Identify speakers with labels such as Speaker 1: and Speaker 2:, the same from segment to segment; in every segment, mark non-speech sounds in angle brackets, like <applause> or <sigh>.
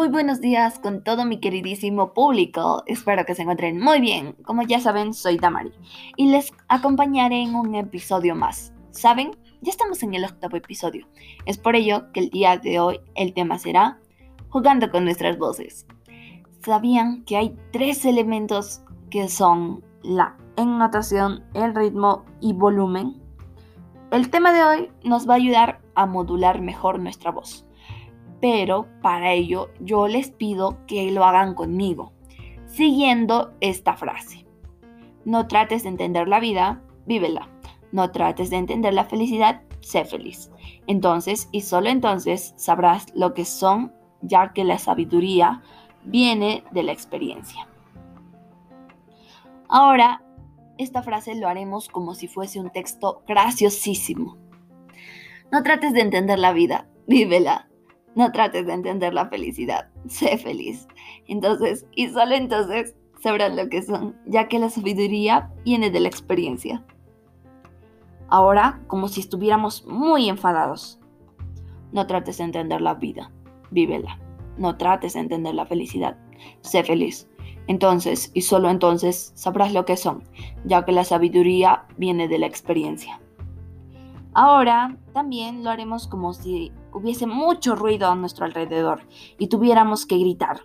Speaker 1: Muy buenos días con todo mi queridísimo público. Espero que se encuentren muy bien. Como ya saben, soy Damari y les acompañaré en un episodio más. ¿Saben? Ya estamos en el octavo episodio. Es por ello que el día de hoy el tema será jugando con nuestras voces. ¿Sabían que hay tres elementos que son la ennotación, el ritmo y volumen? El tema de hoy nos va a ayudar a modular mejor nuestra voz pero para ello yo les pido que lo hagan conmigo, siguiendo esta frase. No trates de entender la vida, vívela. No trates de entender la felicidad, sé feliz. Entonces y solo entonces sabrás lo que son, ya que la sabiduría viene de la experiencia. Ahora, esta frase lo haremos como si fuese un texto graciosísimo. No trates de entender la vida, vívela. No trates de entender la felicidad, <laughs> sé feliz. Entonces, y solo entonces sabrás lo que son, ya que la sabiduría viene de la experiencia. Ahora, como si estuviéramos muy enfadados. No trates de entender la vida, vívela. No trates de entender la felicidad, sé feliz. Entonces, y solo entonces, sabrás lo que son, ya que la sabiduría viene de la experiencia. Ahora también lo haremos como si hubiese mucho ruido a nuestro alrededor y tuviéramos que gritar.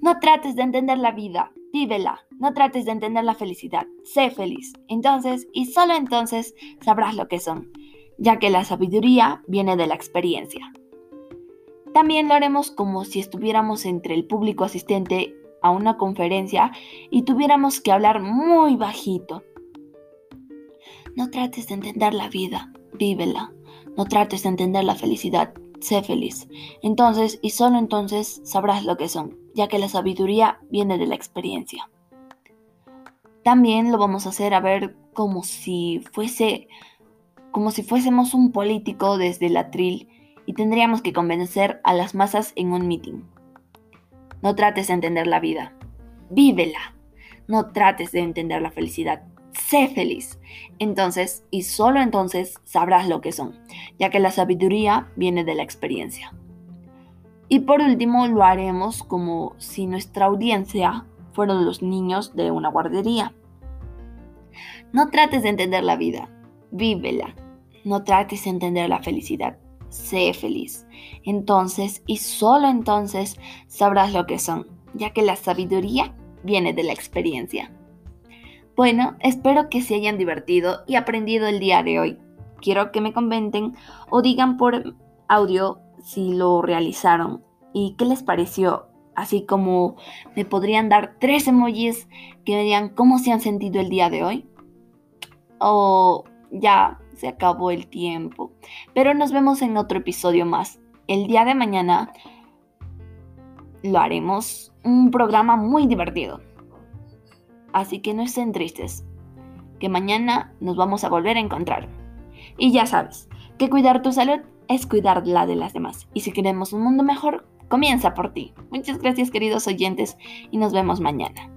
Speaker 1: No trates de entender la vida, vívela. No trates de entender la felicidad, sé feliz. Entonces, y solo entonces, sabrás lo que son, ya que la sabiduría viene de la experiencia. También lo haremos como si estuviéramos entre el público asistente a una conferencia y tuviéramos que hablar muy bajito. No trates de entender la vida, vívela. No trates de entender la felicidad, sé feliz. Entonces, y solo entonces, sabrás lo que son, ya que la sabiduría viene de la experiencia. También lo vamos a hacer a ver como si fuese como si fuésemos un político desde el atril y tendríamos que convencer a las masas en un meeting. No trates de entender la vida, vívela. No trates de entender la felicidad, sé feliz. Entonces, y solo entonces, sabrás lo que son, ya que la sabiduría viene de la experiencia. Y por último, lo haremos como si nuestra audiencia fueran los niños de una guardería. No trates de entender la vida, vívela. No trates de entender la felicidad, sé feliz. Entonces, y solo entonces, sabrás lo que son, ya que la sabiduría viene de la experiencia. Bueno, espero que se hayan divertido y aprendido el día de hoy. Quiero que me comenten o digan por audio si lo realizaron y qué les pareció. Así como me podrían dar tres emojis que me digan cómo se han sentido el día de hoy. O ya se acabó el tiempo. Pero nos vemos en otro episodio más. El día de mañana lo haremos un programa muy divertido. Así que no estén tristes, que mañana nos vamos a volver a encontrar. Y ya sabes, que cuidar tu salud es cuidar la de las demás. Y si queremos un mundo mejor, comienza por ti. Muchas gracias queridos oyentes y nos vemos mañana.